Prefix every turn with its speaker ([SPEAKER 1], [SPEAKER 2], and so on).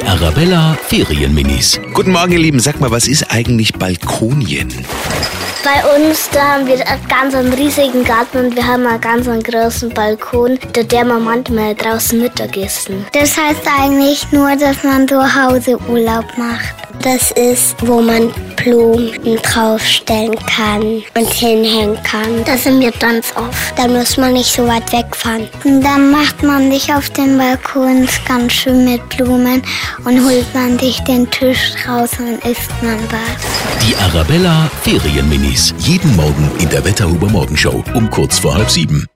[SPEAKER 1] Die Arabella Ferienminis.
[SPEAKER 2] Guten Morgen, ihr Lieben. Sag mal, was ist eigentlich Balkonien?
[SPEAKER 3] Bei uns, da haben wir einen ganz einen riesigen Garten und wir haben einen ganz einen großen Balkon, da der man manchmal draußen Mittagessen.
[SPEAKER 4] Das heißt eigentlich nur, dass man zu Hause Urlaub macht. Das ist, wo man Blumen draufstellen kann und hinhängen kann. Da sind wir ganz oft. Da muss man nicht so weit wegfahren. Und dann macht man sich auf den Balkon ganz schön mit Blumen und holt man sich den Tisch raus und isst man was.
[SPEAKER 1] Die Arabella Ferienminis. Jeden Morgen in der Wetterhuber Morgenshow um kurz vor halb sieben.